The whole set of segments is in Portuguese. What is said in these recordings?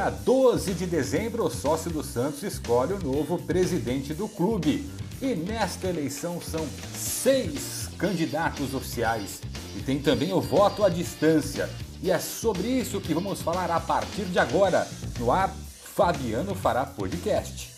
dia 12 de dezembro, o sócio do Santos escolhe o novo presidente do clube. E nesta eleição são seis candidatos oficiais. E tem também o voto à distância. E é sobre isso que vamos falar a partir de agora. No ar, Fabiano Fará Podcast.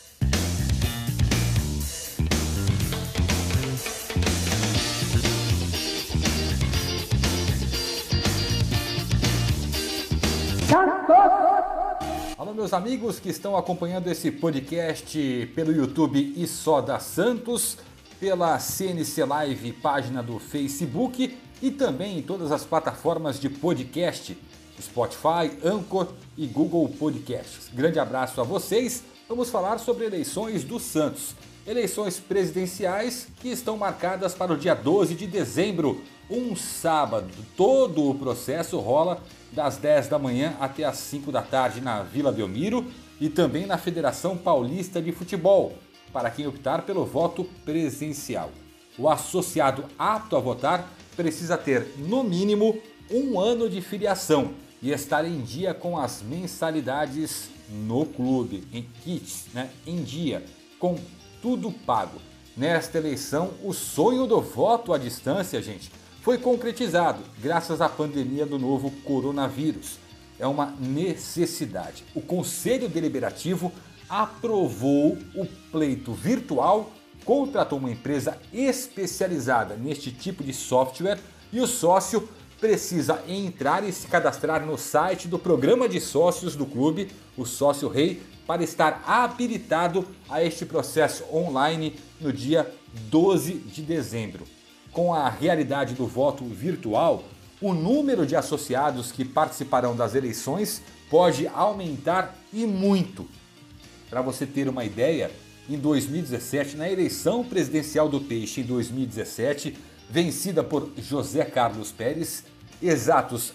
Alô, meus amigos que estão acompanhando esse podcast pelo YouTube e só da Santos, pela CNC Live, página do Facebook e também em todas as plataformas de podcast, Spotify, Anchor e Google Podcasts. Grande abraço a vocês. Vamos falar sobre eleições do Santos. Eleições presidenciais que estão marcadas para o dia 12 de dezembro, um sábado. Todo o processo rola das 10 da manhã até as 5 da tarde na Vila Belmiro e também na Federação Paulista de Futebol, para quem optar pelo voto presencial. O associado apto a votar precisa ter, no mínimo, um ano de filiação e estar em dia com as mensalidades no clube, em kits, né, em dia, com tudo pago. Nesta eleição, o sonho do voto à distância, gente, foi concretizado graças à pandemia do novo coronavírus. É uma necessidade. O Conselho Deliberativo aprovou o pleito virtual, contratou uma empresa especializada neste tipo de software e o sócio precisa entrar e se cadastrar no site do programa de sócios do clube, o Sócio Rei, para estar habilitado a este processo online no dia 12 de dezembro com a realidade do voto virtual, o número de associados que participarão das eleições pode aumentar e muito. Para você ter uma ideia, em 2017, na eleição presidencial do Peixe em 2017, vencida por José Carlos Pérez, exatos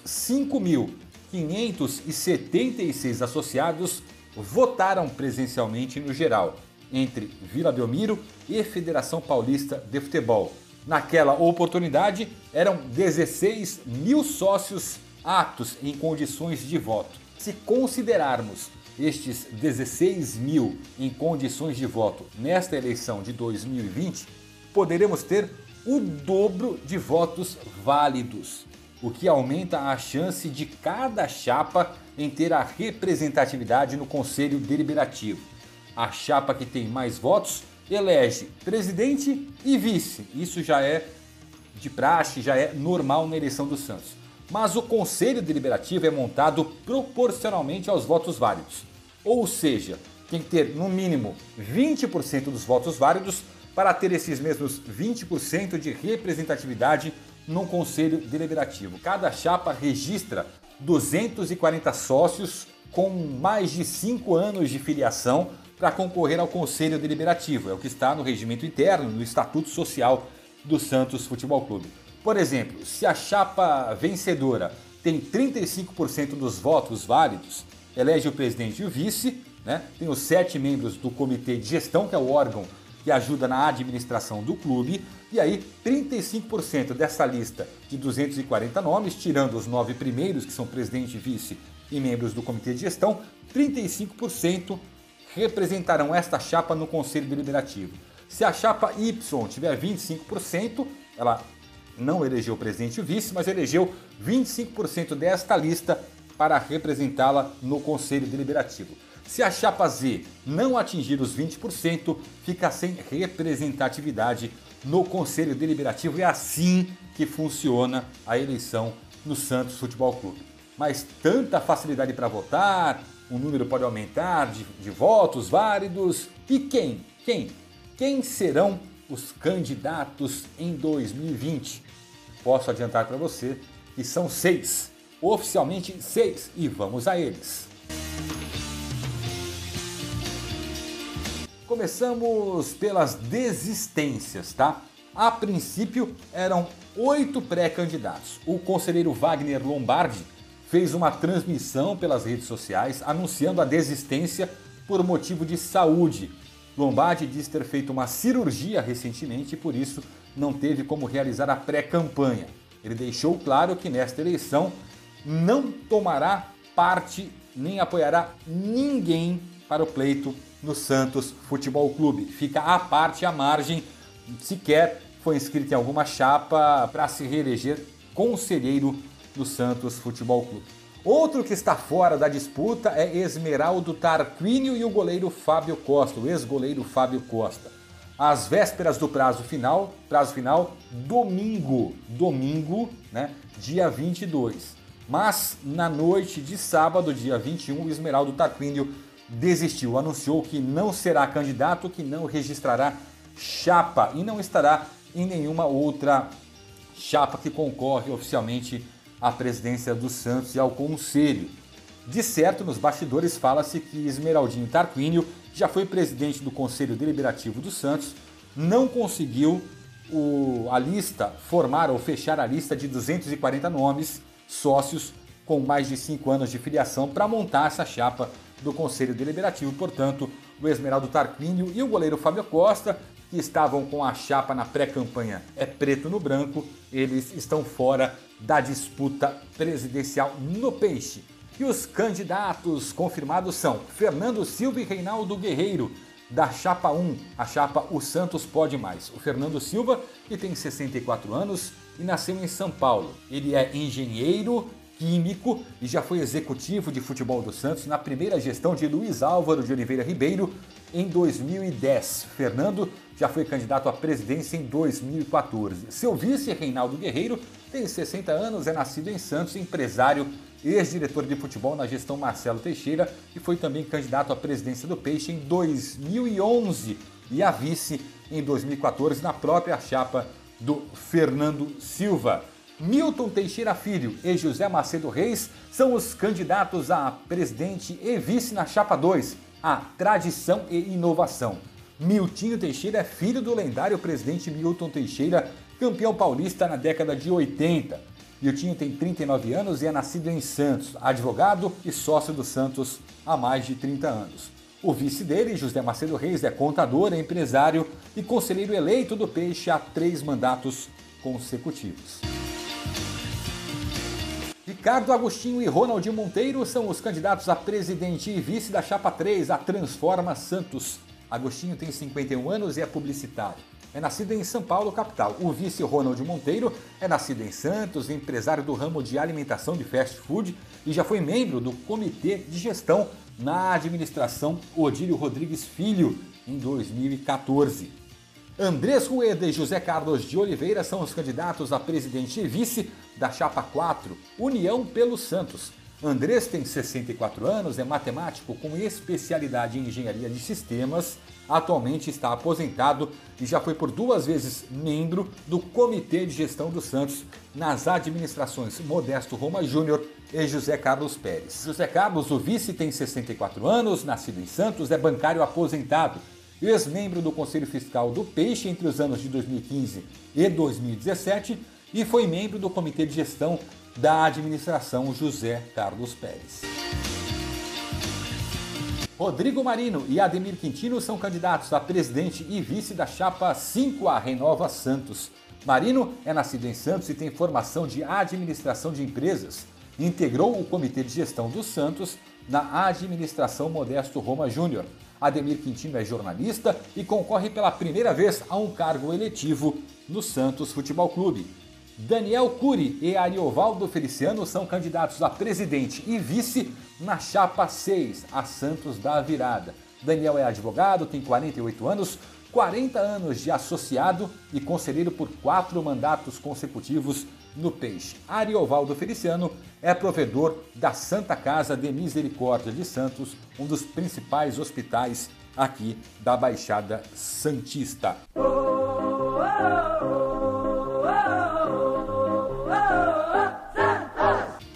5.576 associados votaram presencialmente no geral, entre Vila Belmiro e Federação Paulista de Futebol, Naquela oportunidade, eram 16 mil sócios aptos em condições de voto. Se considerarmos estes 16 mil em condições de voto nesta eleição de 2020, poderemos ter o dobro de votos válidos, o que aumenta a chance de cada chapa em ter a representatividade no Conselho Deliberativo. A chapa que tem mais votos elege presidente e vice. Isso já é de praxe, já é normal na eleição do Santos. Mas o conselho deliberativo é montado proporcionalmente aos votos válidos. Ou seja, tem que ter no mínimo 20% dos votos válidos para ter esses mesmos 20% de representatividade no conselho deliberativo. Cada chapa registra 240 sócios com mais de 5 anos de filiação para concorrer ao Conselho Deliberativo. É o que está no regimento interno, no Estatuto Social do Santos Futebol Clube. Por exemplo, se a chapa vencedora tem 35% dos votos válidos, elege o presidente e o vice, né? tem os sete membros do comitê de gestão, que é o órgão que ajuda na administração do clube, e aí 35% dessa lista de 240 nomes, tirando os nove primeiros, que são presidente, vice e membros do comitê de gestão, 35% representarão esta chapa no Conselho Deliberativo. Se a chapa Y tiver 25%, ela não elegeu o presidente e o vice, mas elegeu 25% desta lista para representá-la no Conselho Deliberativo. Se a chapa Z não atingir os 20%, fica sem representatividade no Conselho Deliberativo. É assim que funciona a eleição no Santos Futebol Clube. Mas tanta facilidade para votar, o número pode aumentar de, de votos válidos. E quem? Quem? Quem serão os candidatos em 2020? Posso adiantar para você que são seis, oficialmente seis, e vamos a eles. Começamos pelas desistências, tá? A princípio eram oito pré-candidatos. O conselheiro Wagner Lombardi fez uma transmissão pelas redes sociais anunciando a desistência por motivo de saúde. Lombardi diz ter feito uma cirurgia recentemente e por isso não teve como realizar a pré-campanha. Ele deixou claro que nesta eleição não tomará parte nem apoiará ninguém para o pleito no Santos Futebol Clube. Fica à parte, à margem, sequer foi inscrito em alguma chapa para se reeleger conselheiro do Santos Futebol Clube. Outro que está fora da disputa é Esmeraldo Tarquínio e o goleiro Fábio Costa, o ex-goleiro Fábio Costa. Às vésperas do prazo final, prazo final, domingo, domingo, né, dia 22. Mas na noite de sábado, dia 21, o Esmeraldo Tarquínio desistiu, anunciou que não será candidato, que não registrará chapa e não estará em nenhuma outra chapa que concorre oficialmente à presidência do Santos e ao Conselho. De certo, nos bastidores fala-se que Esmeraldinho Tarquínio já foi presidente do Conselho Deliberativo do Santos, não conseguiu o, a lista, formar ou fechar a lista de 240 nomes, sócios com mais de 5 anos de filiação, para montar essa chapa do Conselho Deliberativo. Portanto, o Esmeraldo Tarquínio e o goleiro Fábio Costa que estavam com a chapa na pré-campanha é preto no branco, eles estão fora da disputa presidencial no Peixe. E os candidatos confirmados são Fernando Silva e Reinaldo Guerreiro, da chapa 1, a chapa O Santos Pode Mais. O Fernando Silva, que tem 64 anos e nasceu em São Paulo. Ele é engenheiro, químico e já foi executivo de futebol do Santos na primeira gestão de Luiz Álvaro de Oliveira Ribeiro em 2010. Fernando já foi candidato à presidência em 2014. Seu vice, Reinaldo Guerreiro, tem 60 anos, é nascido em Santos, empresário, ex-diretor de futebol na gestão Marcelo Teixeira e foi também candidato à presidência do Peixe em 2011 e a vice em 2014 na própria chapa do Fernando Silva. Milton Teixeira Filho e José Macedo Reis são os candidatos a presidente e vice na chapa 2, a tradição e inovação. Miltinho Teixeira é filho do lendário presidente Milton Teixeira, campeão paulista na década de 80. Miltinho tem 39 anos e é nascido em Santos, advogado e sócio do Santos há mais de 30 anos. O vice dele, José Macedo Reis, é contador, é empresário e conselheiro eleito do Peixe há três mandatos consecutivos. Ricardo Agostinho e Ronaldinho Monteiro são os candidatos a presidente e vice da Chapa 3, a Transforma Santos. Agostinho tem 51 anos e é publicitário. É nascido em São Paulo, capital. O vice Ronald Monteiro é nascido em Santos, empresário do ramo de alimentação de fast food e já foi membro do comitê de gestão na administração Odílio Rodrigues Filho em 2014. Andrés Rueda e José Carlos de Oliveira são os candidatos a presidente e vice da Chapa 4, União pelo Santos. Andrés tem 64 anos, é matemático com especialidade em engenharia de sistemas, atualmente está aposentado e já foi por duas vezes membro do Comitê de Gestão do Santos nas administrações Modesto Roma Júnior e José Carlos Pérez. José Carlos, o vice, tem 64 anos, nascido em Santos, é bancário aposentado, ex-membro do Conselho Fiscal do Peixe entre os anos de 2015 e 2017 e foi membro do Comitê de Gestão da administração José Carlos Pérez. Rodrigo Marino e Ademir Quintino são candidatos a presidente e vice da chapa 5A Renova Santos. Marino é nascido em Santos e tem formação de administração de empresas. Integrou o comitê de gestão do Santos na administração Modesto Roma Júnior. Ademir Quintino é jornalista e concorre pela primeira vez a um cargo eletivo no Santos Futebol Clube. Daniel Cury e Ariovaldo Feliciano são candidatos a presidente e vice na chapa 6, a Santos da Virada. Daniel é advogado, tem 48 anos, 40 anos de associado e conselheiro por quatro mandatos consecutivos no Peixe. Ariovaldo Feliciano é provedor da Santa Casa de Misericórdia de Santos, um dos principais hospitais aqui da Baixada Santista.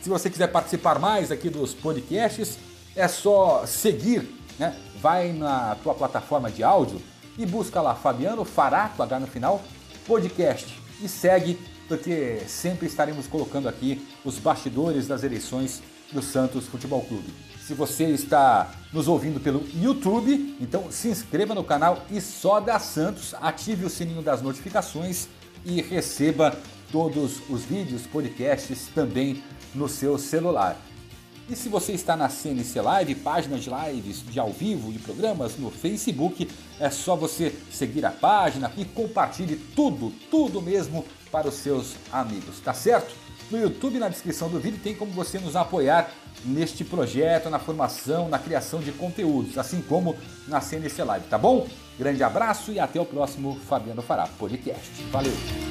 Se você quiser participar mais aqui dos podcasts, é só seguir, né? Vai na tua plataforma de áudio e busca lá Fabiano Farato, H no final, podcast e segue, porque sempre estaremos colocando aqui os bastidores das eleições do Santos Futebol Clube. Se você está nos ouvindo pelo YouTube, então se inscreva no canal e só da Santos, ative o sininho das notificações e receba todos os vídeos, podcasts também no seu celular. E se você está na CNC Live, página de lives de ao vivo, de programas no Facebook, é só você seguir a página e compartilhe tudo, tudo mesmo para os seus amigos, tá certo? No YouTube, na descrição do vídeo, tem como você nos apoiar neste projeto, na formação, na criação de conteúdos, assim como na CNC Live, tá bom? Grande abraço e até o próximo Fabiano Fará Podcast. Valeu!